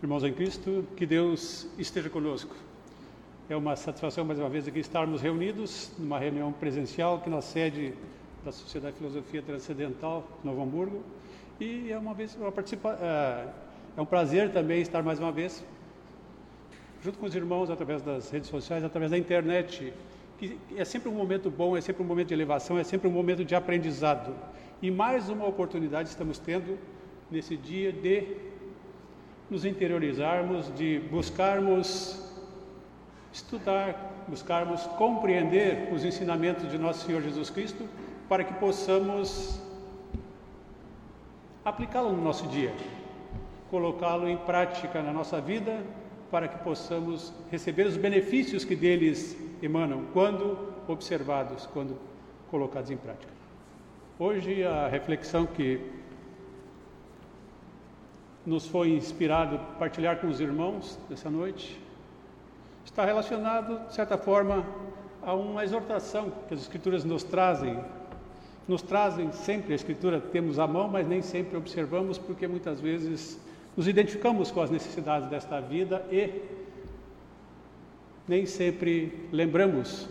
Irmãos em Cristo, que Deus esteja conosco. É uma satisfação mais uma vez aqui estarmos reunidos numa reunião presencial que na sede da Sociedade de Filosofia Transcendental, Novo Hamburgo, e é uma vez uma participa, é, é um prazer também estar mais uma vez junto com os irmãos através das redes sociais, através da internet, que é sempre um momento bom, é sempre um momento de elevação, é sempre um momento de aprendizado. E mais uma oportunidade estamos tendo nesse dia de nos interiorizarmos, de buscarmos estudar, buscarmos compreender os ensinamentos de nosso Senhor Jesus Cristo, para que possamos aplicá-lo no nosso dia, colocá-lo em prática na nossa vida, para que possamos receber os benefícios que deles emanam quando observados, quando colocados em prática. Hoje a reflexão que nos foi inspirado partilhar com os irmãos nessa noite, está relacionado, de certa forma, a uma exortação que as Escrituras nos trazem. Nos trazem sempre, a Escritura temos à mão, mas nem sempre observamos, porque muitas vezes nos identificamos com as necessidades desta vida e nem sempre lembramos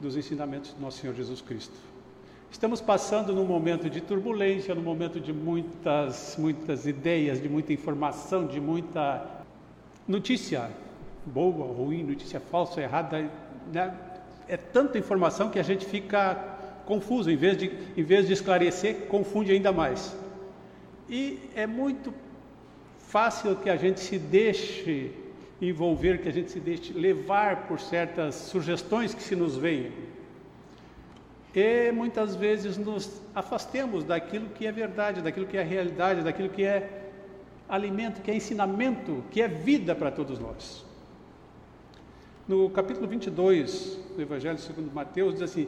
dos ensinamentos do nosso Senhor Jesus Cristo. Estamos passando num momento de turbulência, num momento de muitas, muitas ideias, de muita informação, de muita notícia boa, ruim, notícia falsa, errada. Né? É tanta informação que a gente fica confuso, em vez, de, em vez de esclarecer, confunde ainda mais. E é muito fácil que a gente se deixe envolver, que a gente se deixe levar por certas sugestões que se nos venham e muitas vezes nos afastemos daquilo que é verdade, daquilo que é realidade, daquilo que é alimento, que é ensinamento, que é vida para todos nós. No capítulo 22 do Evangelho segundo Mateus diz assim: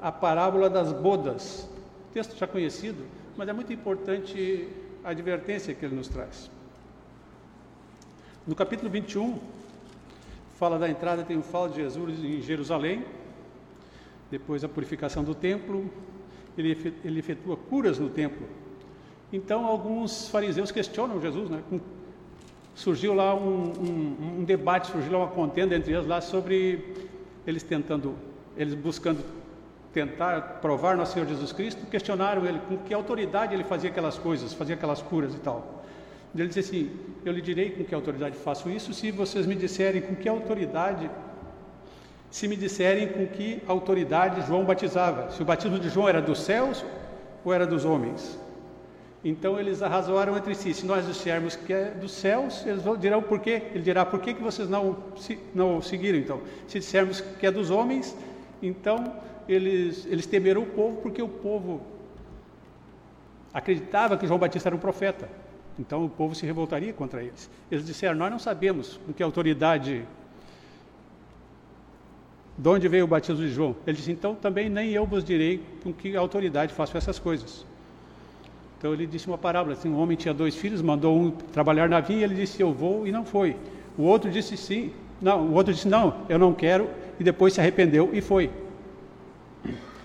a parábola das bodas. Texto já conhecido, mas é muito importante a advertência que ele nos traz. No capítulo 21, fala da entrada triunfal de Jesus em Jerusalém, depois a purificação do templo, ele, ele efetua curas no templo. Então, alguns fariseus questionam Jesus, né? Surgiu lá um, um, um debate, surgiu lá uma contenda entre eles lá sobre eles tentando, eles buscando tentar provar nosso Senhor Jesus Cristo, questionaram ele com que autoridade ele fazia aquelas coisas, fazia aquelas curas e tal. Ele disse assim: Eu lhe direi com que autoridade faço isso, se vocês me disserem com que autoridade se me disserem com que autoridade João batizava, se o batismo de João era dos céus ou era dos homens. Então eles arrazoaram entre si. Se nós dissermos que é dos céus, eles dirão por quê? Ele dirá por que, que vocês não, não seguiram então. Se dissermos que é dos homens, então eles, eles temeram o povo porque o povo acreditava que João Batista era um profeta. Então o povo se revoltaria contra eles. Eles disseram: Nós não sabemos com que autoridade de onde veio o batismo de João? Ele disse: Então também nem eu vos direi com que autoridade faço essas coisas. Então ele disse uma parábola: assim, um homem tinha dois filhos, mandou um trabalhar na vinha, ele disse: Eu vou, e não foi. O outro disse sim, não, o outro disse: Não, eu não quero, e depois se arrependeu e foi.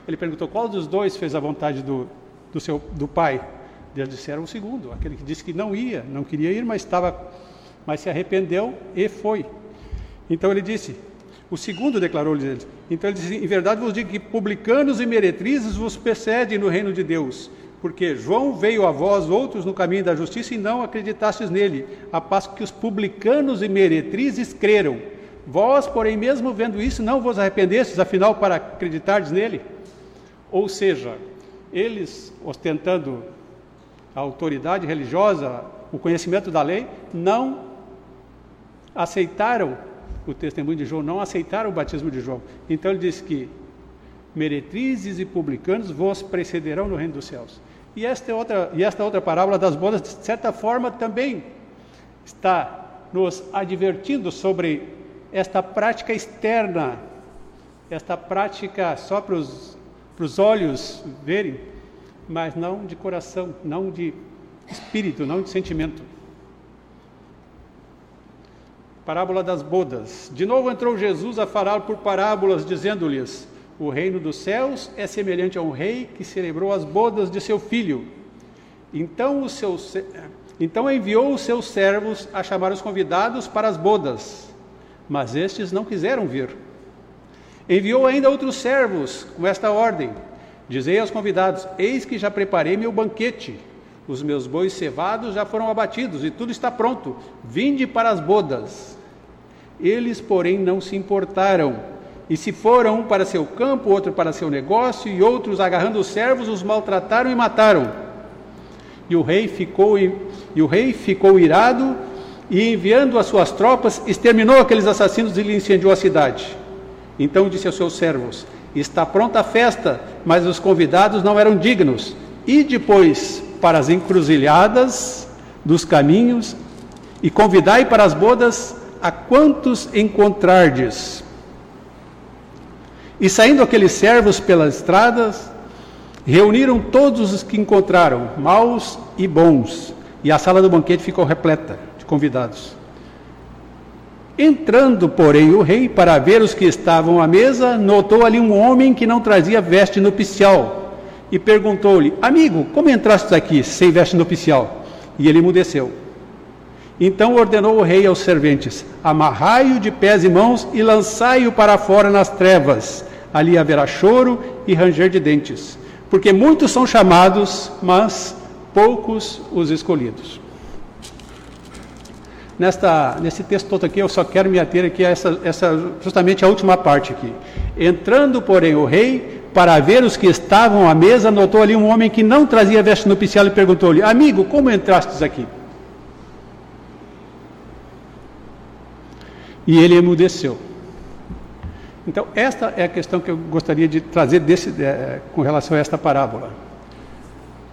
Ele perguntou: Qual dos dois fez a vontade do, do, seu, do pai? Eles disseram o segundo, aquele que disse que não ia, não queria ir, mas estava, mas se arrependeu e foi. Então ele disse: o segundo declarou-lhes Então ele disse: Em verdade vos digo que publicanos e meretrizes vos precedem no reino de Deus. Porque João veio a vós outros no caminho da justiça e não acreditastes nele, a passo que os publicanos e meretrizes creram. Vós, porém, mesmo vendo isso, não vos arrependestes, afinal, para acreditardes nele? Ou seja, eles, ostentando a autoridade religiosa, o conhecimento da lei, não aceitaram o testemunho de João, não aceitaram o batismo de João. Então ele diz que meretrizes e publicanos vos precederão no reino dos céus. E esta é outra, e esta outra parábola das bodas, de certa forma, também está nos advertindo sobre esta prática externa, esta prática só para os olhos verem, mas não de coração, não de espírito, não de sentimento. Parábola das bodas. De novo entrou Jesus a falar por parábolas, dizendo-lhes: O reino dos céus é semelhante a um rei que celebrou as bodas de seu filho. Então os seus, Então enviou os seus servos a chamar os convidados para as bodas, mas estes não quiseram vir. Enviou ainda outros servos com esta ordem: Dizei aos convidados: Eis que já preparei meu banquete. Os meus bois cevados já foram abatidos e tudo está pronto. Vinde para as bodas. Eles, porém, não se importaram. E se foram um para seu campo, outro para seu negócio, e outros, agarrando os servos, os maltrataram e mataram. E o rei ficou, e o rei ficou irado e, enviando as suas tropas, exterminou aqueles assassinos e lhe incendiou a cidade. Então disse aos seus servos: Está pronta a festa, mas os convidados não eram dignos. E depois para as encruzilhadas dos caminhos e convidai para as bodas a quantos encontrardes. E saindo aqueles servos pelas estradas, reuniram todos os que encontraram, maus e bons, e a sala do banquete ficou repleta de convidados. Entrando, porém, o rei para ver os que estavam à mesa, notou ali um homem que não trazia veste nupcial e perguntou-lhe: Amigo, como entraste aqui sem veste nupcial? E ele emudeceu. Então ordenou o rei aos serventes: Amarrai-o de pés e mãos e lançai-o para fora nas trevas. Ali haverá choro e ranger de dentes, porque muitos são chamados, mas poucos os escolhidos. Nesta, nesse texto todo aqui, eu só quero me ater aqui a essa, essa, justamente a última parte aqui. Entrando, porém, o rei para ver os que estavam à mesa, notou ali um homem que não trazia veste nupcial e perguntou-lhe: Amigo, como entrastes aqui? E ele emudeceu. Então, esta é a questão que eu gostaria de trazer desse, é, com relação a esta parábola.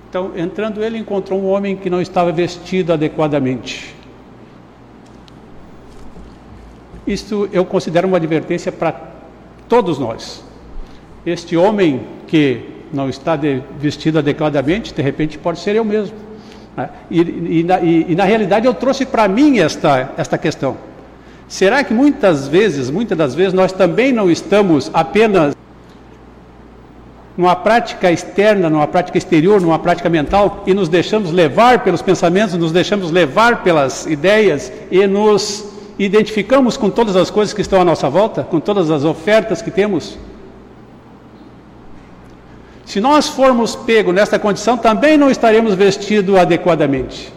Então, entrando ele, encontrou um homem que não estava vestido adequadamente. Isto eu considero uma advertência para todos nós este homem que não está de, vestido adequadamente, de repente pode ser eu mesmo. Né? E, e, na, e, e, na, realidade eu trouxe para mim esta, esta questão. Será que muitas vezes, muitas das vezes, nós também não estamos apenas numa prática externa, numa prática exterior, numa prática mental e nos deixamos levar pelos pensamentos, nos deixamos levar pelas ideias e nos identificamos com todas as coisas que estão à nossa volta, com todas as ofertas que temos? Se nós formos pegos nesta condição, também não estaremos vestidos adequadamente.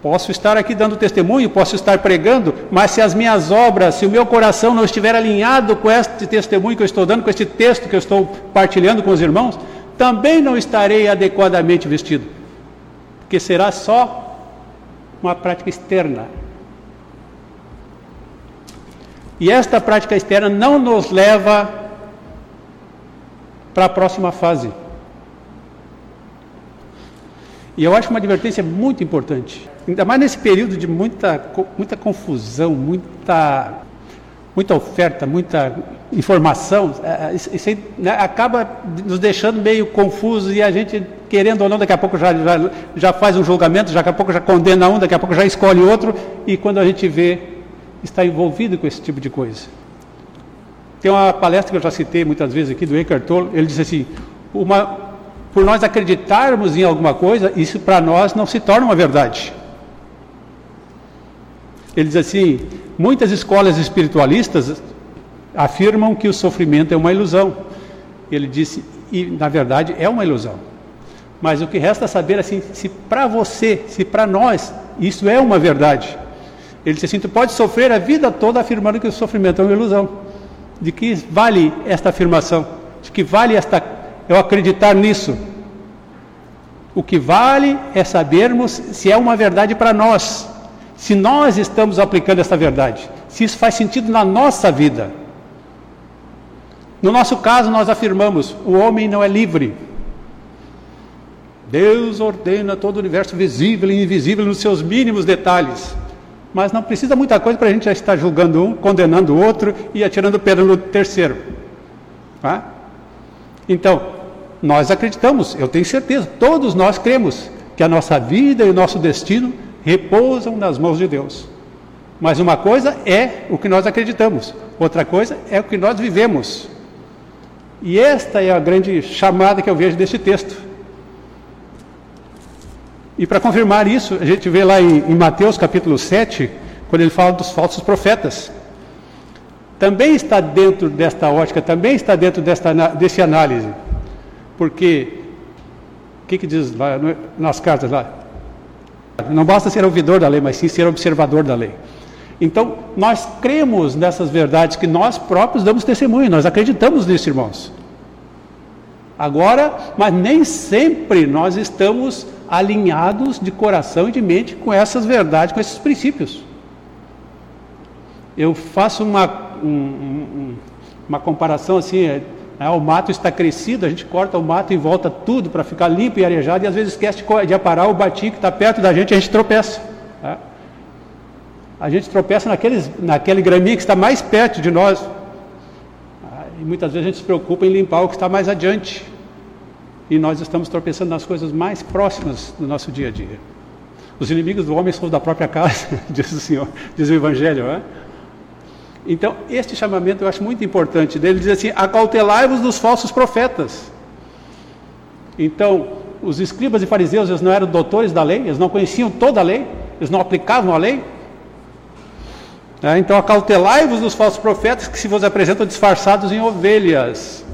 Posso estar aqui dando testemunho, posso estar pregando, mas se as minhas obras, se o meu coração não estiver alinhado com este testemunho que eu estou dando, com este texto que eu estou partilhando com os irmãos, também não estarei adequadamente vestido, porque será só uma prática externa. E esta prática externa não nos leva para a próxima fase. E eu acho uma advertência muito importante, ainda mais nesse período de muita, muita confusão, muita, muita oferta, muita informação, é, é, isso né, acaba nos deixando meio confusos e a gente, querendo ou não, daqui a pouco já, já, já faz um julgamento, daqui a pouco já condena um, daqui a pouco já escolhe outro, e quando a gente vê, está envolvido com esse tipo de coisa. Tem uma palestra que eu já citei muitas vezes aqui do Eckhart Tolle, ele disse assim, uma, por nós acreditarmos em alguma coisa, isso para nós não se torna uma verdade. Ele diz assim, muitas escolas espiritualistas afirmam que o sofrimento é uma ilusão. Ele disse, e na verdade é uma ilusão. Mas o que resta saber assim, se para você, se para nós, isso é uma verdade. Ele disse assim, tu pode sofrer a vida toda afirmando que o sofrimento é uma ilusão de que vale esta afirmação, de que vale esta eu acreditar nisso. O que vale é sabermos se é uma verdade para nós, se nós estamos aplicando essa verdade, se isso faz sentido na nossa vida. No nosso caso, nós afirmamos: o homem não é livre. Deus ordena todo o universo visível e invisível nos seus mínimos detalhes. Mas não precisa muita coisa para a gente já estar julgando um, condenando o outro e atirando pedra no terceiro. Tá? Então, nós acreditamos, eu tenho certeza, todos nós cremos que a nossa vida e o nosso destino repousam nas mãos de Deus. Mas uma coisa é o que nós acreditamos, outra coisa é o que nós vivemos. E esta é a grande chamada que eu vejo deste texto. E para confirmar isso, a gente vê lá em, em Mateus capítulo 7, quando ele fala dos falsos profetas. Também está dentro desta ótica, também está dentro desta, desse análise. Porque, o que, que diz lá nas cartas lá? Não basta ser ouvidor da lei, mas sim ser observador da lei. Então, nós cremos nessas verdades que nós próprios damos testemunho, nós acreditamos nisso, irmãos. Agora, mas nem sempre nós estamos alinhados de coração e de mente com essas verdades, com esses princípios. Eu faço uma, um, uma comparação assim: é, é, o mato está crescido, a gente corta o mato e volta tudo para ficar limpo e arejado, e às vezes esquece de aparar o batim que está perto da gente e a gente tropeça. Tá? a gente tropeça naqueles, naquele graminho que está mais perto de nós. E muitas vezes a gente se preocupa em limpar o que está mais adiante. E nós estamos tropeçando nas coisas mais próximas do nosso dia a dia. Os inimigos do homem são da própria casa, diz o Senhor, diz o Evangelho. Então, este chamamento eu acho muito importante dele, diz assim: acautelai-vos dos falsos profetas. Então, os escribas e fariseus, eles não eram doutores da lei, eles não conheciam toda a lei, eles não aplicavam a lei, é, então, acautelai-vos dos falsos profetas que se vos apresentam disfarçados em ovelhas.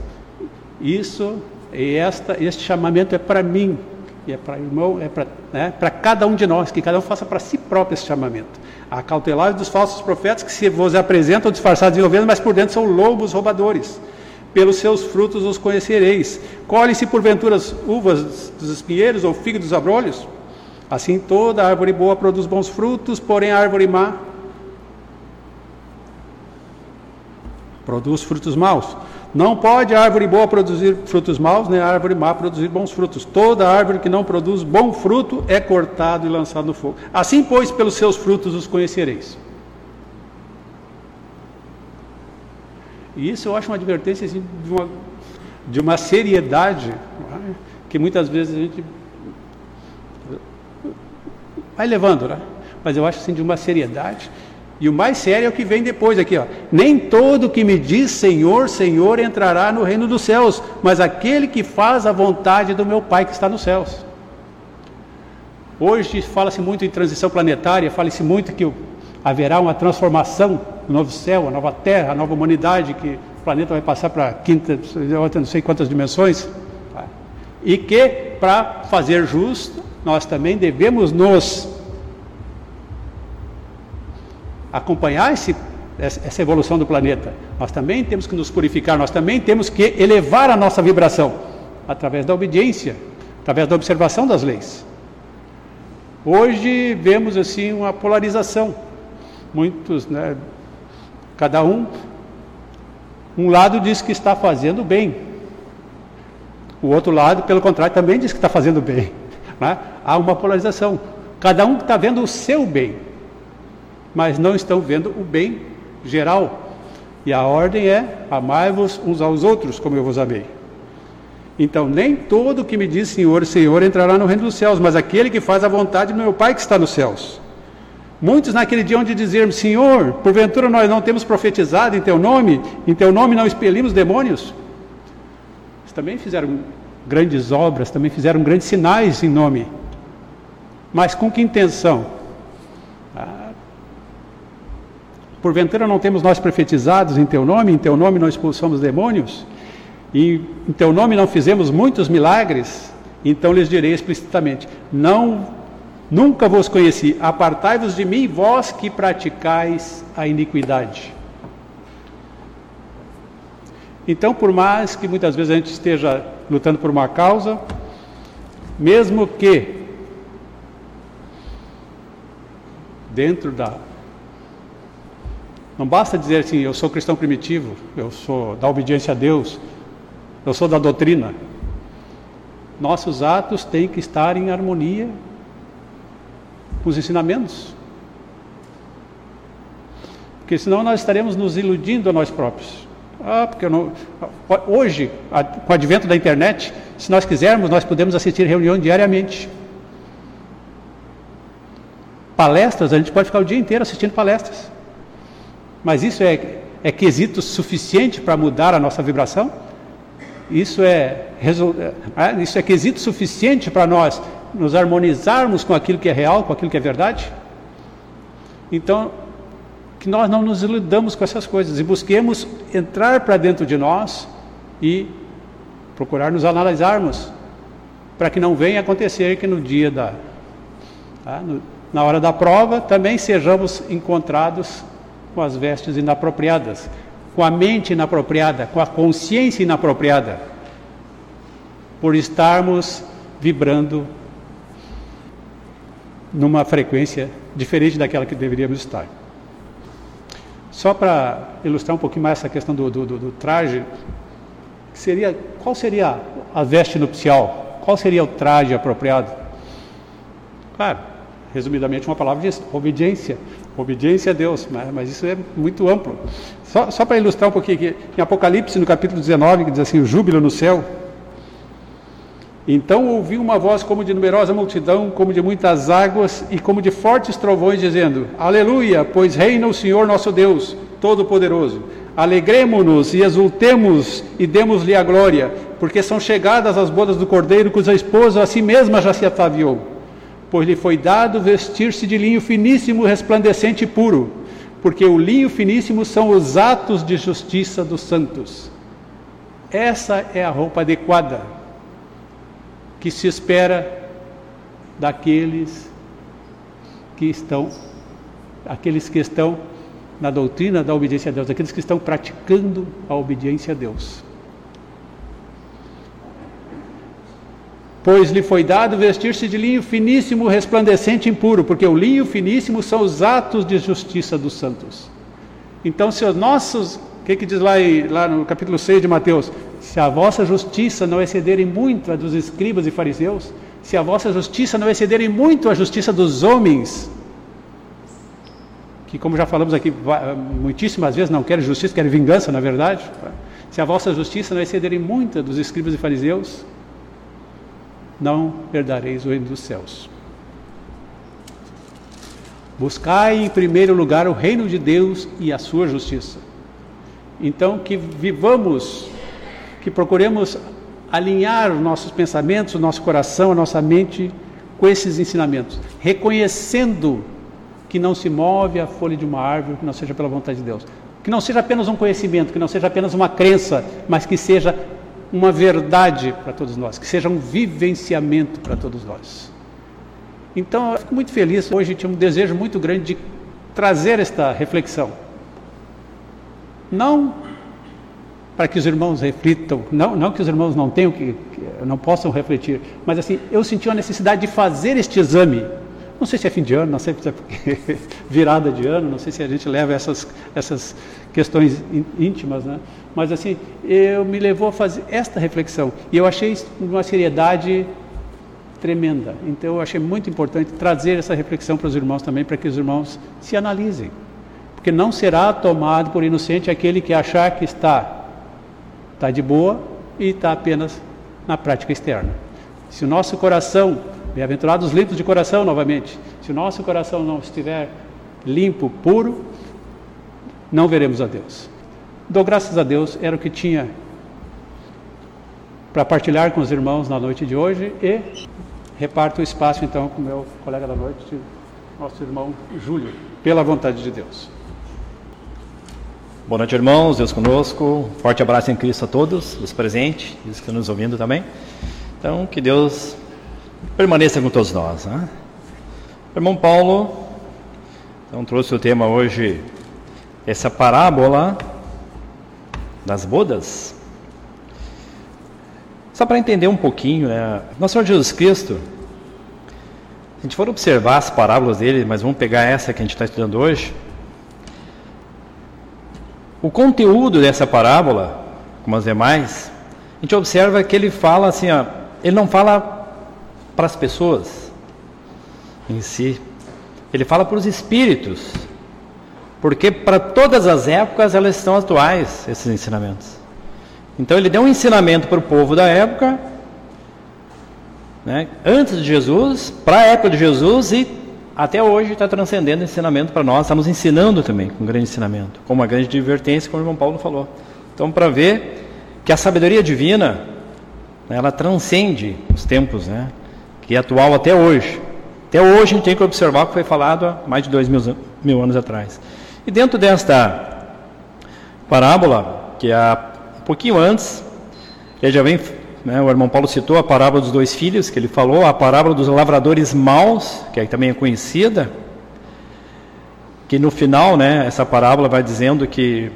Isso e esta, este chamamento é para mim, e é para irmão, é para né, cada um de nós, que cada um faça para si próprio esse chamamento. Acautelai-vos dos falsos profetas que se vos apresentam disfarçados em ovelhas, mas por dentro são lobos roubadores. Pelos seus frutos os conhecereis. Colhe-se porventura as uvas dos espinheiros ou figo dos abrolhos? Assim toda árvore boa produz bons frutos, porém a árvore má produz frutos maus. Não pode árvore boa produzir frutos maus, nem árvore má produzir bons frutos. Toda árvore que não produz bom fruto é cortado e lançado no fogo. Assim, pois, pelos seus frutos os conhecereis. E isso eu acho uma advertência assim, de, uma, de uma seriedade é? que muitas vezes a gente vai levando, né? Mas eu acho assim de uma seriedade e o mais sério é o que vem depois aqui, ó. Nem todo que me diz Senhor, Senhor entrará no reino dos céus, mas aquele que faz a vontade do meu Pai que está nos céus. Hoje fala-se muito em transição planetária, fala-se muito que haverá uma transformação, um novo céu, uma nova terra, a nova humanidade, que o planeta vai passar para a quinta, não sei quantas dimensões. E que para fazer justo, nós também devemos nos acompanhar esse, essa evolução do planeta. Nós também temos que nos purificar, nós também temos que elevar a nossa vibração através da obediência, através da observação das leis. Hoje vemos assim uma polarização. Muitos, né, cada um, um lado diz que está fazendo bem, o outro lado, pelo contrário, também diz que está fazendo bem. Né? Há uma polarização. Cada um está vendo o seu bem mas não estão vendo o bem geral. E a ordem é: amai-vos uns aos outros, como eu vos amei. Então, nem todo que me diz Senhor, Senhor entrará no reino dos céus, mas aquele que faz a vontade do meu Pai que está nos céus. Muitos naquele dia onde dizermos, Senhor, porventura nós não temos profetizado em teu nome, em teu nome não expelimos demônios. Eles também fizeram grandes obras, também fizeram grandes sinais em nome. Mas com que intenção? Porventura não temos nós profetizados em teu nome, em teu nome não expulsamos demônios, e em teu nome não fizemos muitos milagres? Então lhes direi explicitamente: Não, nunca vos conheci, apartai-vos de mim, vós que praticais a iniquidade. Então, por mais que muitas vezes a gente esteja lutando por uma causa, mesmo que dentro da não basta dizer assim, eu sou cristão primitivo, eu sou da obediência a Deus, eu sou da doutrina. Nossos atos têm que estar em harmonia com os ensinamentos. Porque senão nós estaremos nos iludindo a nós próprios. Ah, porque não... hoje, com o advento da internet, se nós quisermos, nós podemos assistir reunião diariamente. Palestras, a gente pode ficar o dia inteiro assistindo palestras. Mas isso é, é quesito suficiente para mudar a nossa vibração? Isso é, é, é, isso é quesito suficiente para nós nos harmonizarmos com aquilo que é real, com aquilo que é verdade. Então, que nós não nos iludamos com essas coisas e busquemos entrar para dentro de nós e procurar nos analisarmos, para que não venha acontecer que no dia da. Tá, no, na hora da prova também sejamos encontrados com as vestes inapropriadas, com a mente inapropriada, com a consciência inapropriada, por estarmos vibrando numa frequência diferente daquela que deveríamos estar. Só para ilustrar um pouquinho mais essa questão do, do, do, do traje, seria, qual seria a veste nupcial? Qual seria o traje apropriado? Claro, resumidamente uma palavra diz obediência. Obediência a Deus, mas, mas isso é muito amplo. Só, só para ilustrar um pouquinho aqui, em Apocalipse, no capítulo 19, que diz assim, o júbilo no céu, então ouvi uma voz como de numerosa multidão, como de muitas águas e como de fortes trovões, dizendo: Aleluia, pois reina o Senhor nosso Deus, Todo-Poderoso. Alegremo-nos e exultemos e demos-lhe a glória, porque são chegadas as bodas do Cordeiro, cuja esposa a si mesma já se ataviou. Pois lhe foi dado vestir-se de linho finíssimo, resplandecente e puro, porque o linho finíssimo são os atos de justiça dos santos. Essa é a roupa adequada que se espera daqueles que estão aqueles que estão na doutrina da obediência a Deus, aqueles que estão praticando a obediência a Deus. Pois lhe foi dado vestir-se de linho finíssimo, resplandecente e impuro, porque o linho finíssimo são os atos de justiça dos santos. Então, se os nossos, o que, que diz lá, lá no capítulo 6 de Mateus? se a vossa justiça não excederem muito a dos escribas e fariseus, se a vossa justiça não excederem muito a justiça dos homens, que como já falamos aqui muitíssimas vezes, não querem justiça, querem vingança, na verdade, se a vossa justiça não excederem muito a dos escribas e fariseus, não herdareis o reino dos céus. Buscai em primeiro lugar o reino de Deus e a sua justiça. Então, que vivamos que procuremos alinhar os nossos pensamentos, o nosso coração, a nossa mente com esses ensinamentos, reconhecendo que não se move a folha de uma árvore que não seja pela vontade de Deus. Que não seja apenas um conhecimento, que não seja apenas uma crença, mas que seja uma verdade para todos nós, que seja um vivenciamento para todos nós. Então, eu fico muito feliz. Hoje tinha um desejo muito grande de trazer esta reflexão. Não para que os irmãos reflitam, não, não que os irmãos não tenham que, que, não possam refletir, mas assim, eu senti a necessidade de fazer este exame. Não sei se é fim de ano, não sei se é virada de ano, não sei se a gente leva essas, essas questões íntimas, né? Mas assim, eu me levou a fazer esta reflexão e eu achei uma seriedade tremenda. Então eu achei muito importante trazer essa reflexão para os irmãos também, para que os irmãos se analisem. Porque não será tomado por inocente aquele que achar que está está de boa e está apenas na prática externa. Se o nosso coração, bem-aventurados limpos de coração novamente, se o nosso coração não estiver limpo, puro, não veremos a Deus. Dou graças a Deus, era o que tinha para partilhar com os irmãos na noite de hoje e reparto o espaço então com meu colega da noite, nosso irmão Júlio, pela vontade de Deus. Boa noite, irmãos. Deus conosco. Forte abraço em Cristo a todos, os presentes os que estão nos ouvindo também. Então, que Deus permaneça com todos nós. Né? Irmão Paulo então, trouxe o tema hoje, essa parábola das bodas. Só para entender um pouquinho, né? Nosso Senhor Jesus Cristo, se a gente for observar as parábolas dele, mas vamos pegar essa que a gente está estudando hoje. O conteúdo dessa parábola, como as demais, a gente observa que ele fala assim, ó, ele não fala para as pessoas em si, ele fala para os espíritos, porque para todas as épocas elas estão atuais, esses ensinamentos. Então ele deu um ensinamento para o povo da época, né, antes de Jesus, para a época de Jesus e até hoje está transcendendo ensinamento para nós, estamos ensinando também com um grande ensinamento, com uma grande advertência, como o irmão Paulo falou. Então, para ver que a sabedoria divina, né, ela transcende os tempos, né? Que é atual até hoje. Até hoje a gente tem que observar o que foi falado há mais de dois mil, mil anos atrás. E dentro desta parábola, que é um pouquinho antes, ele já vem, né, o irmão Paulo citou a parábola dos dois filhos, que ele falou, a parábola dos lavradores maus, que também é conhecida, que no final, né, essa parábola vai dizendo que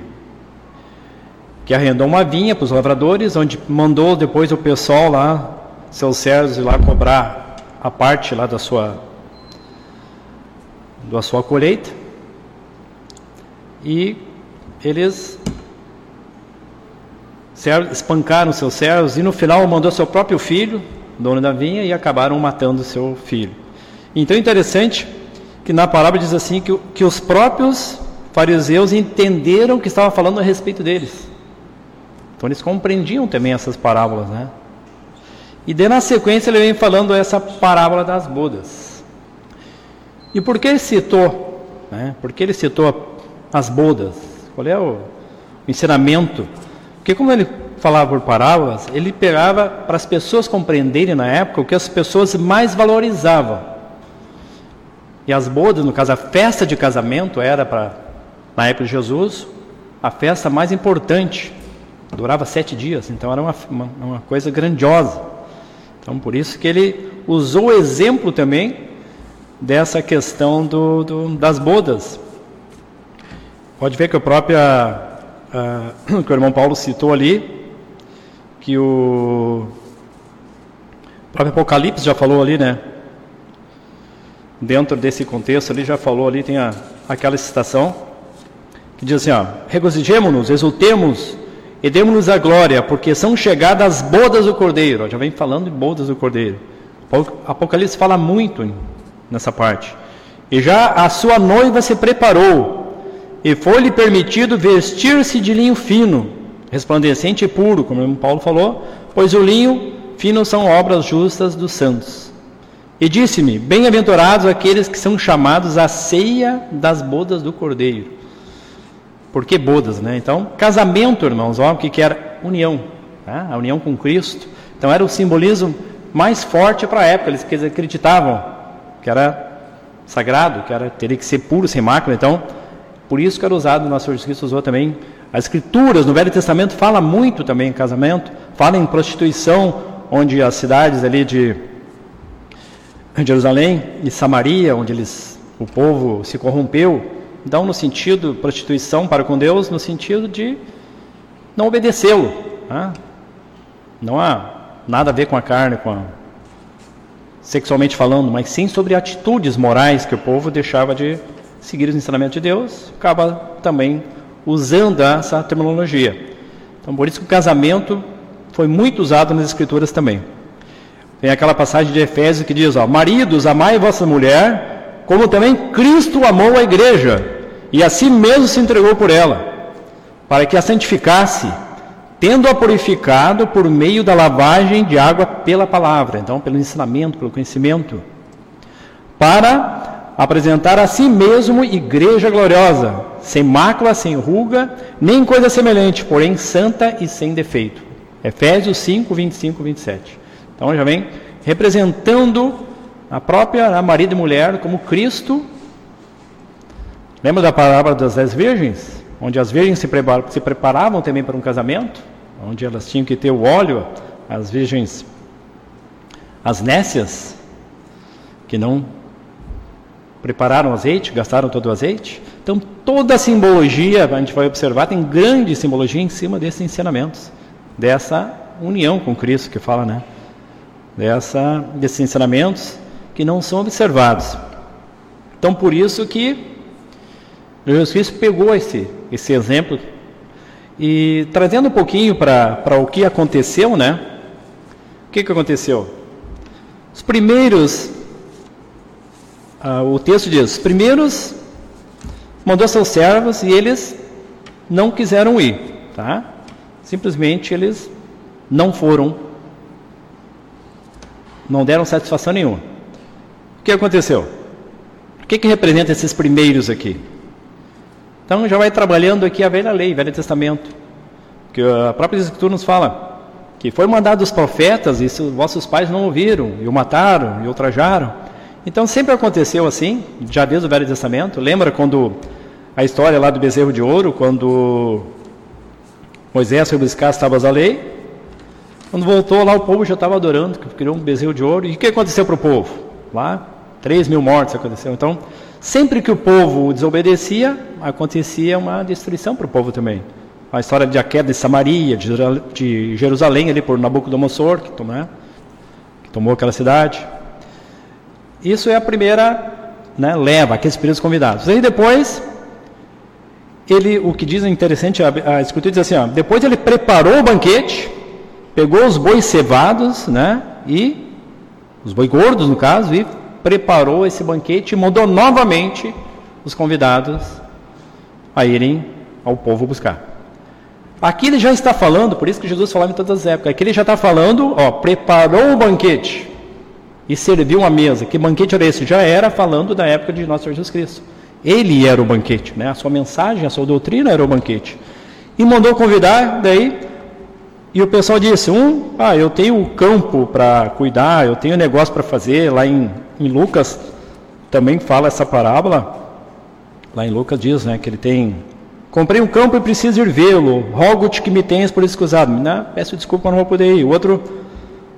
que arrendou uma vinha para os lavradores, onde mandou depois o pessoal lá, seus servos ir lá cobrar a parte lá da sua da sua colheita. E eles espancaram seus servos e no final mandou seu próprio filho, dono da vinha, e acabaram matando seu filho. Então é interessante que na parábola diz assim que, que os próprios fariseus entenderam que estava falando a respeito deles. Então eles compreendiam também essas parábolas, né? E daí na sequência ele vem falando essa parábola das bodas. E por que ele citou? Né? Por que ele citou as bodas? Qual é o, ensinamento? Porque como ele falava por parábolas, ele pegava para as pessoas compreenderem na época o que as pessoas mais valorizavam. E as bodas, no caso a festa de casamento, era para, na época de Jesus, a festa mais importante durava sete dias, então era uma, uma, uma coisa grandiosa. Então, por isso que ele usou o exemplo também dessa questão do, do, das bodas. Pode ver que o próprio uh, que o irmão Paulo citou ali, que o, o próprio Apocalipse já falou ali, né? Dentro desse contexto ali já falou ali, tem a, aquela citação que diz assim, ó, regozijemos-nos, exultemos e demos-nos a glória, porque são chegadas as bodas do Cordeiro. Já vem falando de bodas do Cordeiro. O Apocalipse fala muito nessa parte. E já a sua noiva se preparou, e foi-lhe permitido vestir-se de linho fino, resplandecente e puro, como Paulo falou, pois o linho fino são obras justas dos santos. E disse-me: Bem-aventurados aqueles que são chamados à ceia das bodas do Cordeiro. Por que bodas, né? Então, casamento, irmãos, o que, que era? União, tá? a união com Cristo. Então, era o simbolismo mais forte para a época. Eles acreditavam que era sagrado, que era teria que ser puro, sem mácula. Então, por isso que era usado, o nosso Senhor Jesus Cristo usou também as Escrituras. No Velho Testamento fala muito também em casamento, fala em prostituição, onde as cidades ali de Jerusalém e Samaria, onde eles, o povo se corrompeu, não no sentido prostituição para com Deus, no sentido de não obedecê-lo. Né? Não há nada a ver com a carne, com a... sexualmente falando, mas sim sobre atitudes morais que o povo deixava de seguir os ensinamentos de Deus, acaba também usando essa terminologia. Então, por isso que o casamento foi muito usado nas Escrituras também. Tem aquela passagem de Efésios que diz: ó, Maridos, amai vossa mulher como também Cristo amou a igreja e a si mesmo se entregou por ela, para que a santificasse, tendo-a purificado por meio da lavagem de água pela palavra, então pelo ensinamento, pelo conhecimento, para apresentar a si mesmo igreja gloriosa, sem mácula, sem ruga, nem coisa semelhante, porém santa e sem defeito. Efésios 5, 25, 27. Então já vem representando a própria a marido e mulher como Cristo. Lembra da palavra das dez virgens? Onde as virgens se, preparavam, se preparavam também para um casamento, onde elas tinham que ter o óleo, as virgens, as nécias, que não prepararam azeite, gastaram todo o azeite. Então, toda a simbologia, a gente vai observar, tem grande simbologia em cima desses ensinamentos, dessa união com Cristo que fala, né? Dessa, desses ensinamentos que não são observados. Então, por isso que Jesus Cristo pegou esse, esse exemplo e trazendo um pouquinho para o que aconteceu, né? O que, que aconteceu? Os primeiros, ah, o texto diz: os primeiros mandou seus servos e eles não quiseram ir, tá? Simplesmente eles não foram, não deram satisfação nenhuma. O que aconteceu? O que, que representa esses primeiros aqui? Então já vai trabalhando aqui a velha lei, velho testamento. Que a própria escritura nos fala que foi mandado os profetas e se vossos pais não ouviram, e o mataram, e o ultrajaram. Então sempre aconteceu assim, já desde o Velho Testamento. Lembra quando a história lá do bezerro de ouro, quando Moisés foi buscar as tábuas da lei, quando voltou lá o povo já estava adorando, criou um bezerro de ouro. E o que aconteceu para o povo? Lá, 3 mil mortes aconteceu. Então, sempre que o povo desobedecia, acontecia uma destruição para o povo também. A história de a queda de Samaria, de Jerusalém, ali por Nabucodonosor, que tomou, né, que tomou aquela cidade. Isso é a primeira né, leva, aqueles períodos convidados. Aí depois, ele, o que diz é interessante, a, a escritura diz assim, ó, depois ele preparou o banquete, pegou os bois cevados, né? E os bois gordos, no caso, e preparou esse banquete e mandou novamente os convidados a irem ao povo buscar. Aqui ele já está falando, por isso que Jesus falava em todas as épocas, aqui ele já está falando, ó, preparou o banquete e serviu a mesa. Que banquete era esse? Já era falando da época de nosso Jesus Cristo. Ele era o banquete, né? a sua mensagem, a sua doutrina era o banquete. E mandou convidar, daí e o pessoal disse: um, ah, eu tenho um campo para cuidar, eu tenho negócio para fazer. Lá em, em, Lucas também fala essa parábola. Lá em Lucas diz né, que ele tem. Comprei um campo e preciso ir vê-lo. Rogo-te que me tenhas por escusado. Peço desculpa, não vou poder ir. O outro,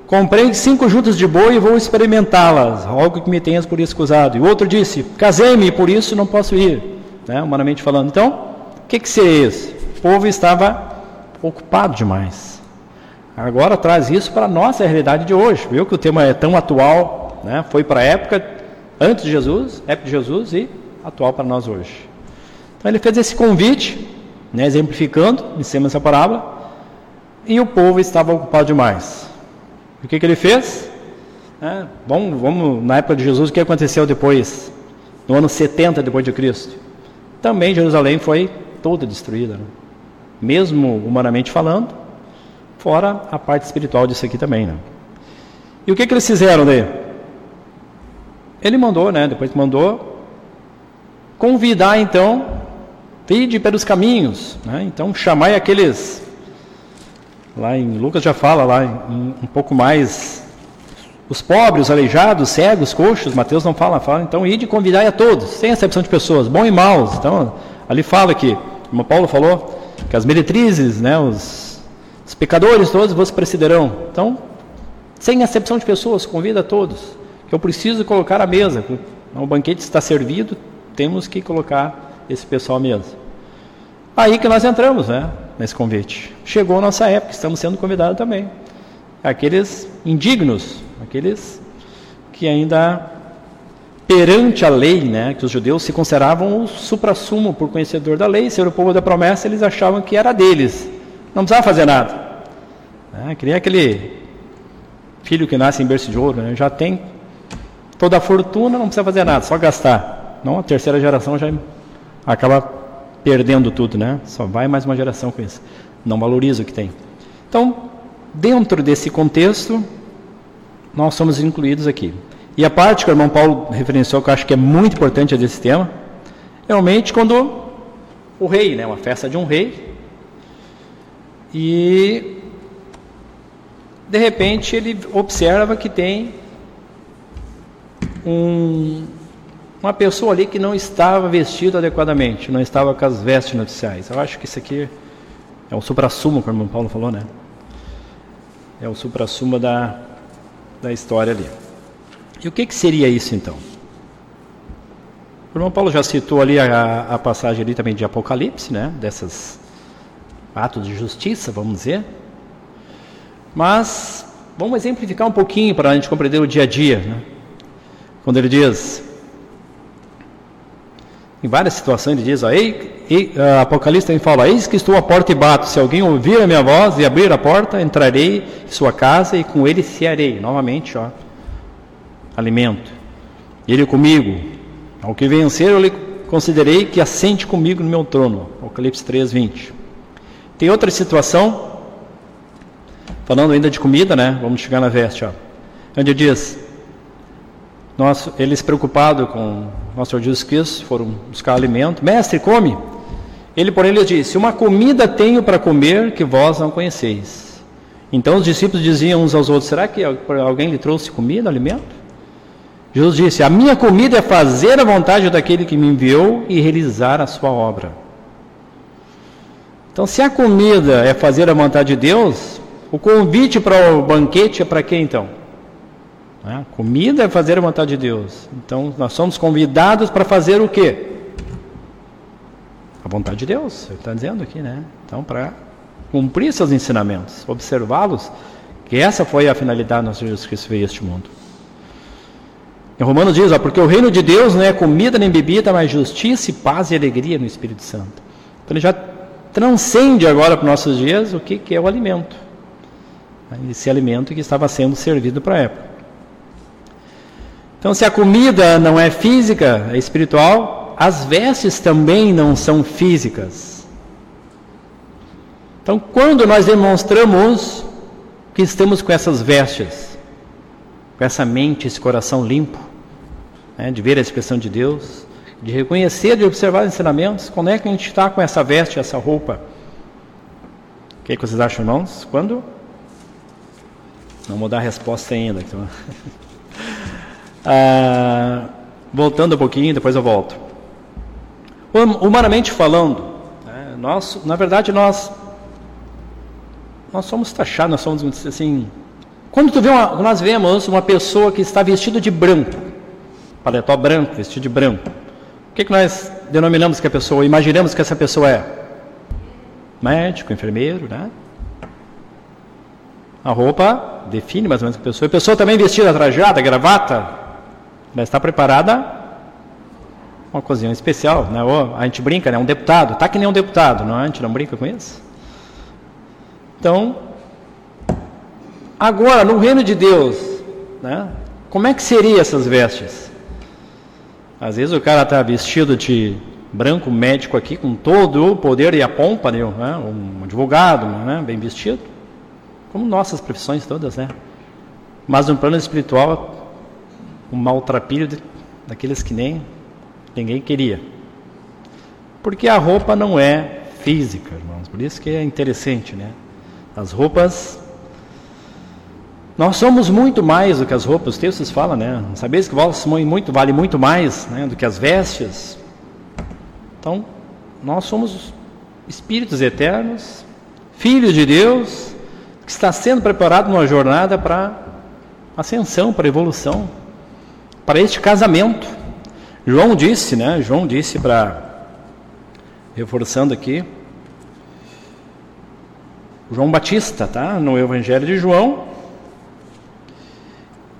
comprei cinco juntas de boi e vou experimentá-las. Rogo que me tenhas por escusado. E o outro disse: casei-me por isso não posso ir. Né, humanamente falando. Então, o que, que seria isso? O povo estava ocupado demais. Agora traz isso para a nossa realidade de hoje. Viu que o tema é tão atual, né? foi para a época antes de Jesus, época de Jesus e atual para nós hoje. Então ele fez esse convite, né, exemplificando em cima dessa parábola, e o povo estava ocupado demais. O que, que ele fez? É, vamos, vamos, na época de Jesus, o que aconteceu depois? No ano 70 depois de Cristo. Também Jerusalém foi toda destruída. Né? Mesmo humanamente falando, Fora a parte espiritual disso aqui também, né? E o que, que eles fizeram daí? Ele mandou, né? Depois mandou convidar então, vide pelos caminhos, né? Então chamai aqueles lá em Lucas já fala lá em, um pouco mais os pobres, os aleijados, cegos, coxos, Mateus não fala, fala, então ide convidar a todos, sem exceção de pessoas, bons e maus. Então, ali fala que, como Paulo falou, que as meretrizes, né, os os pecadores todos vos precederão. Então, sem exceção de pessoas, convida a todos. Eu preciso colocar a mesa. O banquete está servido, temos que colocar esse pessoal à mesa. Aí que nós entramos, né? Nesse convite. Chegou a nossa época, estamos sendo convidados também. Aqueles indignos, aqueles que ainda perante a lei, né, que os judeus se consideravam o suprassumo por conhecedor da lei, ser o povo da promessa, eles achavam que era deles. Não precisava fazer nada. É, que nem aquele filho que nasce em berço de ouro, né? já tem toda a fortuna, não precisa fazer nada, só gastar. Não, a terceira geração já acaba perdendo tudo, né? Só vai mais uma geração com isso. Não valoriza o que tem. Então, dentro desse contexto, nós somos incluídos aqui. E a parte que o irmão Paulo referenciou, que eu acho que é muito importante desse tema, realmente quando o rei, né, uma festa de um rei, e de repente ele observa que tem um, uma pessoa ali que não estava vestida adequadamente, não estava com as vestes noticiais. Eu acho que isso aqui é o supra-sumo, como o irmão Paulo falou, né? É o supra-sumo da, da história ali. E o que, que seria isso então? O irmão Paulo já citou ali a, a passagem ali também de Apocalipse, né? Dessas ato de justiça, vamos dizer. Mas vamos exemplificar um pouquinho para a gente compreender o dia a dia. Né? Quando ele diz, em várias situações, ele diz: ó, ei, ei, Apocalipse também fala: Eis que estou à porta e bato. Se alguém ouvir a minha voz e abrir a porta, entrarei em sua casa e com ele cearei. Novamente, ó, alimento. Ele comigo. Ao que vencer, eu lhe considerei que assente comigo no meu trono. Apocalipse 3, 20. Tem outra situação, falando ainda de comida, né? Vamos chegar na veste, ó. Onde diz, nosso, eles preocupados com nosso Senhor Jesus Cristo, foram buscar alimento. Mestre, come. Ele, porém, lhes disse: Uma comida tenho para comer que vós não conheceis. Então os discípulos diziam uns aos outros: será que alguém lhe trouxe comida, alimento? Jesus disse: A minha comida é fazer a vontade daquele que me enviou e realizar a sua obra. Então, se a comida é fazer a vontade de Deus, o convite para o banquete é para quem então? A comida é fazer a vontade de Deus. Então, nós somos convidados para fazer o quê? A vontade de Deus, ele está dizendo aqui, né? Então, para cumprir seus ensinamentos, observá-los, que essa foi a finalidade do nosso Jesus Cristo veio a este mundo. Em Romanos diz, ó, porque o reino de Deus não é comida nem bebida, mas justiça, paz e alegria no Espírito Santo. Então ele já transcende agora para os nossos dias o que, que é o alimento. Esse alimento que estava sendo servido para a época. Então, se a comida não é física, é espiritual, as vestes também não são físicas. Então, quando nós demonstramos que estamos com essas vestes, com essa mente, esse coração limpo, né, de ver a expressão de Deus, de reconhecer, de observar os ensinamentos, quando é que a gente está com essa veste, essa roupa? O que, é que vocês acham, irmãos? Quando? Não vou dar a resposta ainda. Então. ah, voltando um pouquinho, depois eu volto. Hum, humanamente falando, né, nós, na verdade, nós nós somos taxados, nós somos assim. Quando tu vê uma, nós vemos uma pessoa que está vestida de branco, paletó branco, vestido de branco, o que, que nós denominamos que a pessoa, imaginamos que essa pessoa é? Médico, enfermeiro, né? A roupa define mais ou menos a pessoa. A pessoa também vestida, trajada, gravata, ela está preparada uma ocasião especial, né? Ou a gente brinca, né? Um deputado, tá que nem um deputado, não? É? A gente não brinca com isso? Então, agora no reino de Deus, né? Como é que seriam essas vestes? Às vezes o cara está vestido de branco médico aqui, com todo o poder e a pompa, né? um advogado, né? bem vestido, como nossas profissões todas, né? Mas no plano espiritual, um maltrapilho daqueles que nem ninguém queria. Porque a roupa não é física, irmãos. Por isso que é interessante, né? As roupas. Nós somos muito mais do que as roupas, os textos falam, né? Sabeis que vós muito, vale muito mais né, do que as vestes. Então, nós somos espíritos eternos, filhos de Deus, que está sendo preparado numa jornada para ascensão, para evolução, para este casamento. João disse, né? João disse para reforçando aqui, João Batista, tá? No Evangelho de João,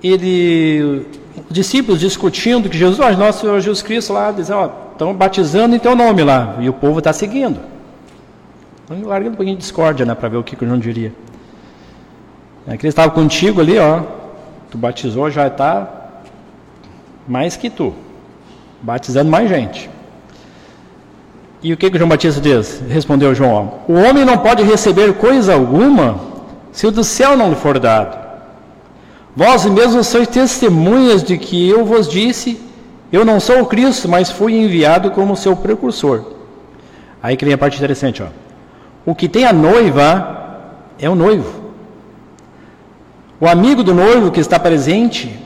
ele, os discípulos discutindo que Jesus, ó, nosso Senhor Jesus Cristo lá, dizem, ó, estão batizando em teu nome lá, e o povo está seguindo. Então, larga um pouquinho de discórdia, né, para ver o que, que o João diria. É que ele estava contigo ali, ó, tu batizou, já está mais que tu, batizando mais gente. E o que, que João Batista diz? Respondeu João: O homem não pode receber coisa alguma se o do céu não lhe for dado. Vós mesmos sois testemunhas de que eu vos disse: Eu não sou o Cristo, mas fui enviado como seu precursor. Aí que vem a parte interessante, ó. O que tem a noiva é o noivo. O amigo do noivo que está presente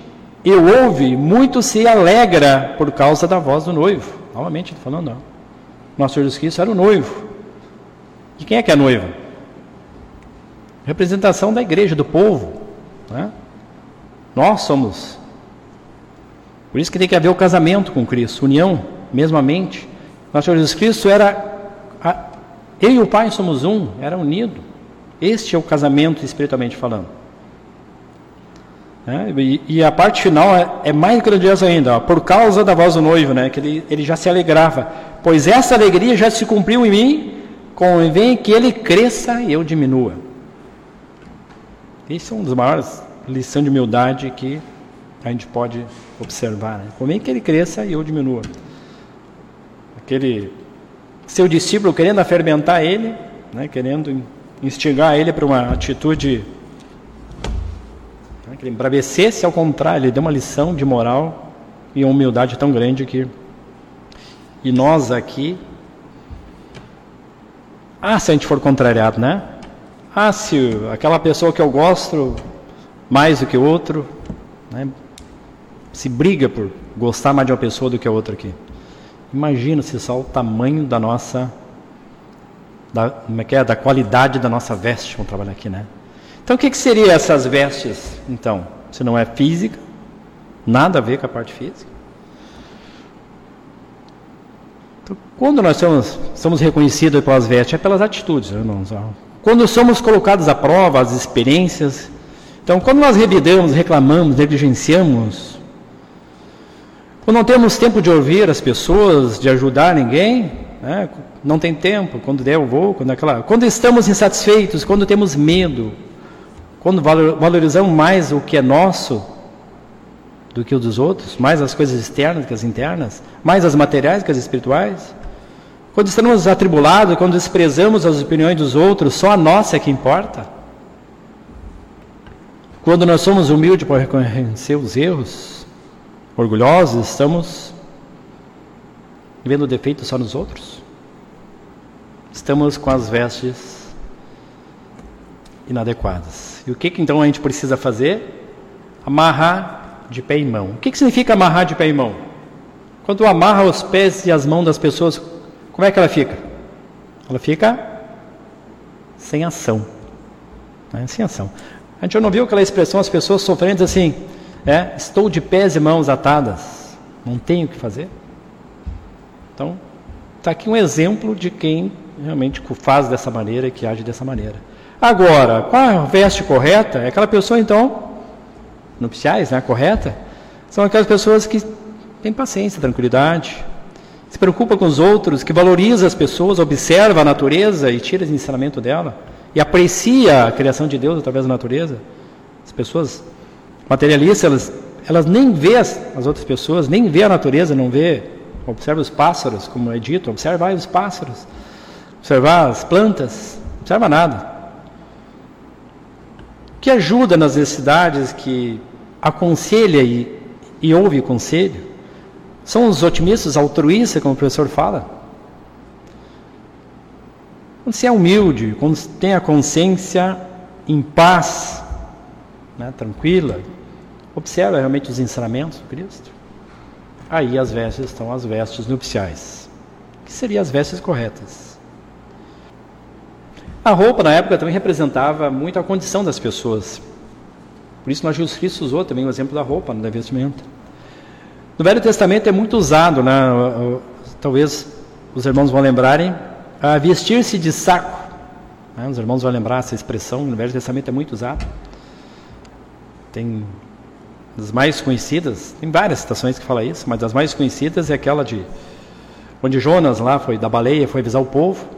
e ouve, muito se alegra por causa da voz do noivo. Novamente, falando, ó. Nosso Senhor Jesus Cristo era o noivo. E quem é que é a noiva? Representação da igreja, do povo. Né? Nós somos. Por isso que tem que haver o casamento com Cristo, união, mesmamente. Nosso Senhor Jesus Cristo era. A, eu e o Pai somos um, era unido. Este é o casamento espiritualmente falando. É, e, e, a parte final é, é mais grandiosa ainda, ó, por causa da voz do noivo, né, que ele, ele já se alegrava. Pois essa alegria já se cumpriu em mim, convém que ele cresça e eu diminua. Esse é um dos maiores lições de humildade que a gente pode observar. Né? Convém que ele cresça e eu diminua. Aquele seu discípulo querendo afermentar ele, né, querendo instigar ele para uma atitude que ele embravecesse, ao contrário, ele deu uma lição de moral e humildade tão grande que. E nós aqui. Ah, se a gente for contrariado, né? Ah, se aquela pessoa que eu gosto mais do que outro, né, se briga por gostar mais de uma pessoa do que a outra aqui. Imagina se só o tamanho da nossa, da, como é que é, da qualidade da nossa veste, vamos trabalhar aqui, né? Então o que, que seria essas vestes, então? Se não é física, nada a ver com a parte física. Então, quando nós somos, somos reconhecidos pelas vestes, é pelas atitudes, né, irmãos? Quando somos colocados à prova, as experiências. Então, quando nós revidamos, reclamamos, negligenciamos, quando não temos tempo de ouvir as pessoas, de ajudar ninguém, né? não tem tempo, quando der eu vou, quando, é aquela... quando estamos insatisfeitos, quando temos medo, quando valorizamos mais o que é nosso do que o dos outros, mais as coisas externas que as internas, mais as materiais que as espirituais, quando estamos atribulados, quando desprezamos as opiniões dos outros, só a nossa é que importa. Quando nós somos humildes para reconhecer os erros, orgulhosos, estamos vendo defeitos só nos outros? Estamos com as vestes inadequadas. E o que, que então a gente precisa fazer? Amarrar de pé e mão. O que, que significa amarrar de pé e mão? Quando amarra os pés e as mãos das pessoas, como é que ela fica? Ela fica sem ação. Né? Sem ação. A gente não viu aquela expressão, as pessoas sofrendo assim, é, estou de pés e mãos atadas, não tenho o que fazer. Então, está aqui um exemplo de quem realmente faz dessa maneira e que age dessa maneira. Agora, qual a veste correta? É aquela pessoa, então, nupciais, né, correta, são aquelas pessoas que têm paciência, tranquilidade, se preocupa com os outros, que valoriza as pessoas, observa a natureza e tira esse ensinamento dela, e aprecia a criação de Deus através da natureza. As pessoas materialistas, elas, elas nem vê as, as outras pessoas, nem vê a natureza, não vê, observa os pássaros, como é dito, observa os pássaros, observar as plantas, observa nada. Que ajuda nas necessidades, que aconselha e, e ouve conselho. São os otimistas, altruístas, como o professor fala. Quando você é humilde, quando tem a consciência em paz, né, tranquila, Observa realmente os ensinamentos do Cristo. Aí as vestes estão as vestes nupciais, que seriam as vestes corretas. A roupa na época também representava muito a condição das pessoas. Por isso, nós Jesus Cristo usou também o exemplo da roupa no vestimenta. No Velho Testamento é muito usado, né? talvez os irmãos vão lembrarem, a vestir-se de saco. Né? Os irmãos vão lembrar essa expressão, no Velho Testamento é muito usado. Tem das mais conhecidas, tem várias citações que fala isso, mas das mais conhecidas é aquela de onde Jonas lá foi da baleia, foi avisar o povo.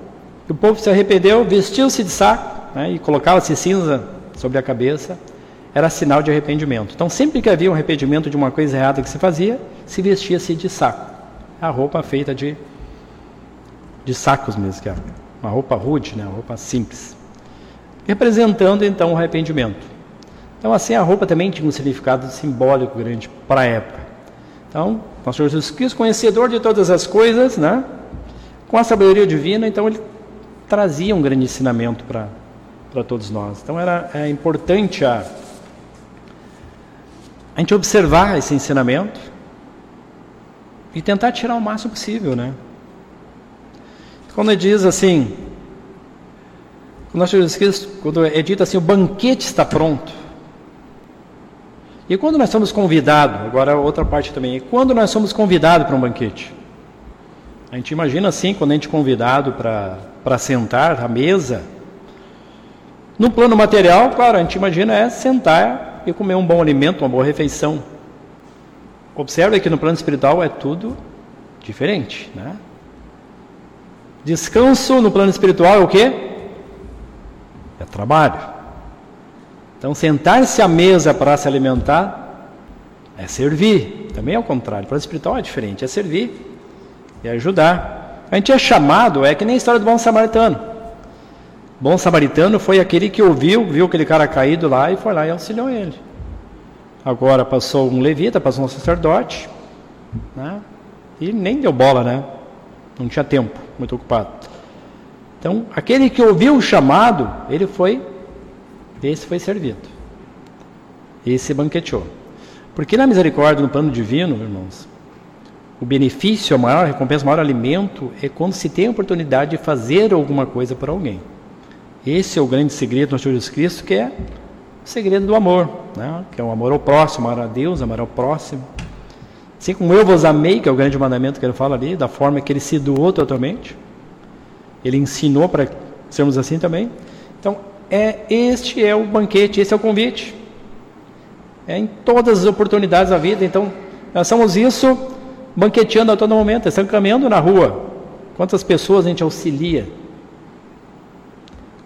O povo se arrependeu, vestiu-se de saco né, e colocava-se cinza sobre a cabeça. Era sinal de arrependimento. Então, sempre que havia um arrependimento de uma coisa errada que se fazia, se vestia-se de saco. A roupa feita de, de sacos mesmo, que é uma roupa rude, né, uma roupa simples. Representando então o arrependimento. Então, assim, a roupa também tinha um significado simbólico grande para a época. Então, nosso Senhor Jesus Cristo, conhecedor de todas as coisas, né? com a sabedoria divina, então ele trazia um grande ensinamento para todos nós. Então, era é importante a, a gente observar esse ensinamento e tentar tirar o máximo possível, né? Quando ele diz assim, quando nós Jesus Cristo, quando é dito assim, o banquete está pronto, e quando nós somos convidados, agora outra parte também, quando nós somos convidados para um banquete? A gente imagina assim, quando a gente é convidado para sentar à mesa. No plano material, claro, a gente imagina é sentar e comer um bom alimento, uma boa refeição. Observe que no plano espiritual é tudo diferente, né? Descanso no plano espiritual é o quê? É trabalho. Então, sentar-se à mesa para se alimentar é servir. Também é o contrário. O espiritual é diferente, é servir e ajudar. A gente é chamado, é que nem a história do bom samaritano. Bom samaritano foi aquele que ouviu, viu aquele cara caído lá e foi lá e auxiliou ele. Agora passou um levita, passou um sacerdote, né? E nem deu bola, né? Não tinha tempo, muito ocupado. Então, aquele que ouviu o chamado, ele foi, esse foi servido. Esse banqueteou. Porque na misericórdia, no plano divino, irmãos, o benefício, a maior recompensa, o maior alimento é quando se tem a oportunidade de fazer alguma coisa por alguém. Esse é o grande segredo do Senhor Jesus Cristo, que é o segredo do amor, né? que é o amor ao próximo, amar a Deus, amar ao próximo. Assim como eu vos amei, que é o grande mandamento que ele fala ali, da forma que ele se doou totalmente. Ele ensinou para sermos assim também. Então, é este é o banquete, esse é o convite. É em todas as oportunidades da vida. Então, nós somos isso banqueteando a todo momento, estamos caminhando na rua. Quantas pessoas a gente auxilia?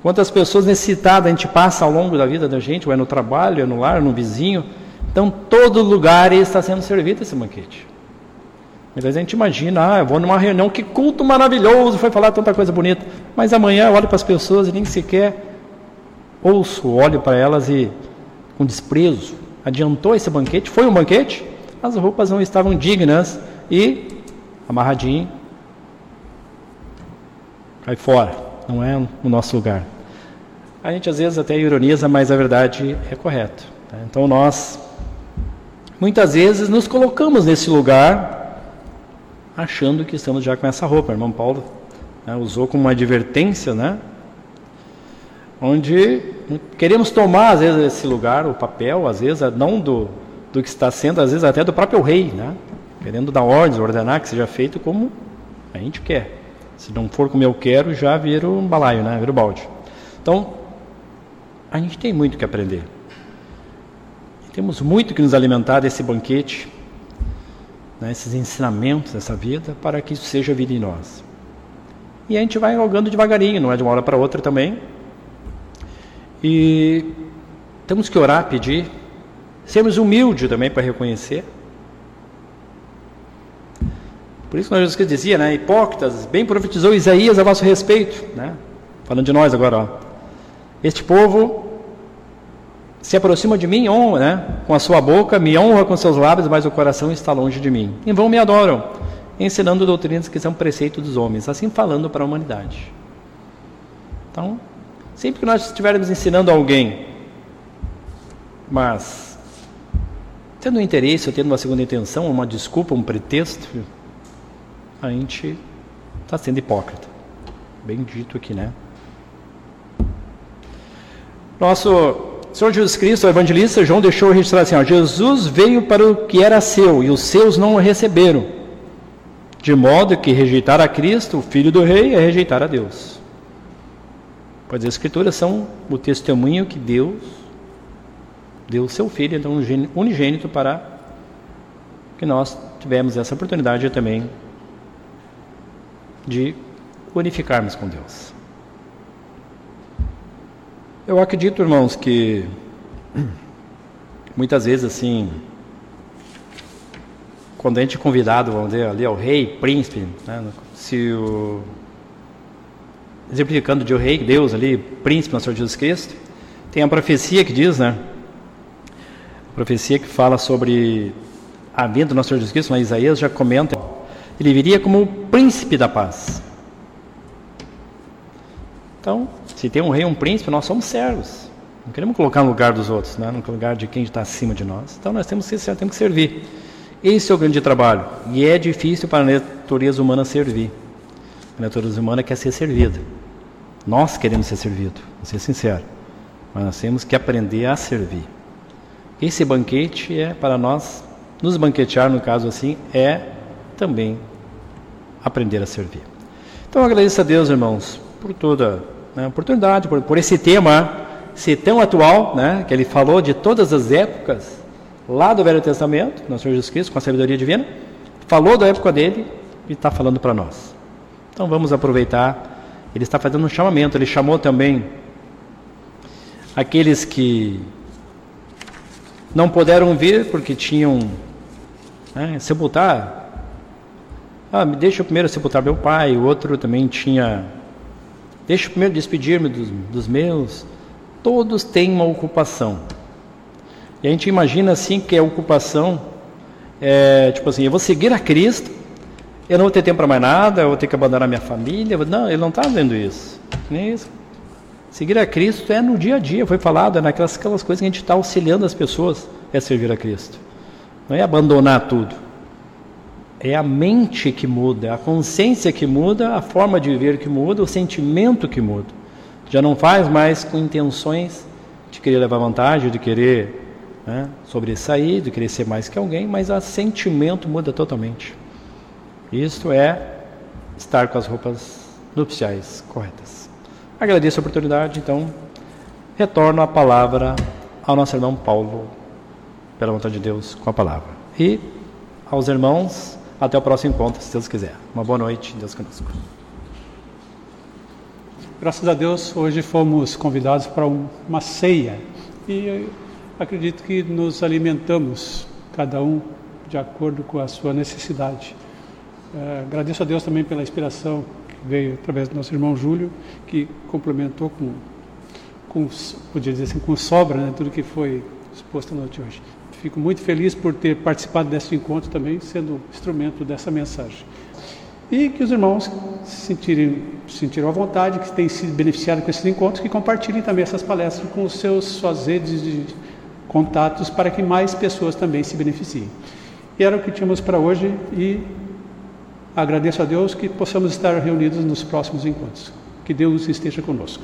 Quantas pessoas necessitadas a gente passa ao longo da vida da gente, ou é no trabalho, é no lar, no vizinho. Então, todo lugar está sendo servido esse banquete. Às vezes a gente imagina, ah, eu vou numa reunião, que culto maravilhoso, foi falar tanta coisa bonita. Mas amanhã eu olho para as pessoas e nem sequer ouço, olho para elas e com desprezo. Adiantou esse banquete? Foi um banquete? As roupas não estavam dignas e amarradinho, cai fora, não é o nosso lugar. A gente às vezes até ironiza, mas a verdade é correta. Tá? Então nós, muitas vezes, nos colocamos nesse lugar achando que estamos já com essa roupa. O irmão Paulo né, usou como uma advertência, né? Onde queremos tomar, às vezes, esse lugar, o papel, às vezes, não do, do que está sendo, às vezes, até do próprio rei, né? Querendo dar ordens, ordenar que seja feito como a gente quer. Se não for como eu quero, já vira um balaio, né? Vira o balde. Então, a gente tem muito que aprender. Temos muito que nos alimentar desse banquete né, esses ensinamentos dessa vida, para que isso seja vida em nós. E a gente vai jogando devagarinho, não é de uma hora para outra também. E temos que orar, pedir, sermos humildes também para reconhecer. Por isso que Jesus Cristo dizia, né, hipócritas, bem profetizou Isaías a vosso respeito, né? Falando de nós agora, ó. Este povo se aproxima de mim, honra, né? com a sua boca, me honra com seus lábios, mas o coração está longe de mim. Em vão me adoram, ensinando doutrinas que são preceitos dos homens, assim falando para a humanidade. Então, sempre que nós estivermos ensinando alguém, mas tendo um interesse, ou tendo uma segunda intenção, uma desculpa, um pretexto, a gente está sendo hipócrita. Bem dito aqui, né? Nosso Senhor Jesus Cristo, o evangelista João deixou registrar assim: ó, Jesus veio para o que era seu e os seus não o receberam. De modo que rejeitar a Cristo, o Filho do Rei, é rejeitar a Deus. Pois as Escrituras são o testemunho que Deus deu seu Filho, então unigênito, para que nós tivemos essa oportunidade também de unificarmos com Deus. Eu acredito, irmãos, que muitas vezes assim, quando a gente é convidado, vamos dizer, ali ao rei, príncipe, né, se o exemplificando de o rei, Deus ali, príncipe, nosso Senhor Jesus Cristo, tem a profecia que diz, né? A profecia que fala sobre a vinda do nosso Senhor Jesus Cristo, mas Isaías já comenta, ele viria como o príncipe da paz. Então, se tem um rei, um príncipe, nós somos servos. Não queremos colocar no lugar dos outros, né? no lugar de quem está acima de nós. Então nós temos que, temos que servir. Esse é o grande trabalho. E é difícil para a natureza humana servir. A natureza humana quer ser servida. Nós queremos ser servidos, vou ser sincero. Mas nós temos que aprender a servir. Esse banquete é para nós, nos banquetear, no caso assim, é também aprender a servir. Então agradeço a Deus, irmãos, por toda né, oportunidade, por, por esse tema ser tão atual, né, que ele falou de todas as épocas, lá do Velho Testamento, nosso Senhor Jesus Cristo, com a sabedoria divina, falou da época dele e está falando para nós. Então vamos aproveitar. Ele está fazendo um chamamento, ele chamou também aqueles que não puderam vir porque tinham né, sepultar. Ah, deixa eu primeiro sepultar meu pai, o outro também tinha Deixa eu primeiro despedir-me dos, dos meus. Todos têm uma ocupação. E a gente imagina assim que a ocupação é tipo assim: eu vou seguir a Cristo, eu não vou ter tempo para mais nada, eu vou ter que abandonar minha família. Não, ele não está dizendo isso. Nem isso. Seguir a Cristo é no dia a dia, foi falado, é naquelas aquelas coisas que a gente está auxiliando as pessoas, é servir a Cristo. Não é abandonar tudo. É a mente que muda, a consciência que muda, a forma de viver que muda, o sentimento que muda. Já não faz mais com intenções de querer levar vantagem, de querer né, sobressair, de querer ser mais que alguém, mas o sentimento muda totalmente. Isto é estar com as roupas nupciais corretas. Agradeço a oportunidade, então retorno a palavra ao nosso irmão Paulo, pela vontade de Deus, com a palavra. E aos irmãos, até o próximo encontro, se Deus quiser. Uma boa noite, Deus conosco. Graças a Deus, hoje fomos convidados para uma ceia e acredito que nos alimentamos, cada um de acordo com a sua necessidade. É, agradeço a Deus também pela inspiração que veio através do nosso irmão Júlio, que complementou com, com podia dizer assim, com sobra, né, tudo que foi exposto na noite hoje. Fico muito feliz por ter participado desse encontro também, sendo instrumento dessa mensagem. E que os irmãos se sentirem, se sentiram à vontade, que têm sido beneficiados com esses encontros, que compartilhem também essas palestras com os seus, suas redes de contatos para que mais pessoas também se beneficiem. E era o que tínhamos para hoje e agradeço a Deus que possamos estar reunidos nos próximos encontros. Que Deus esteja conosco.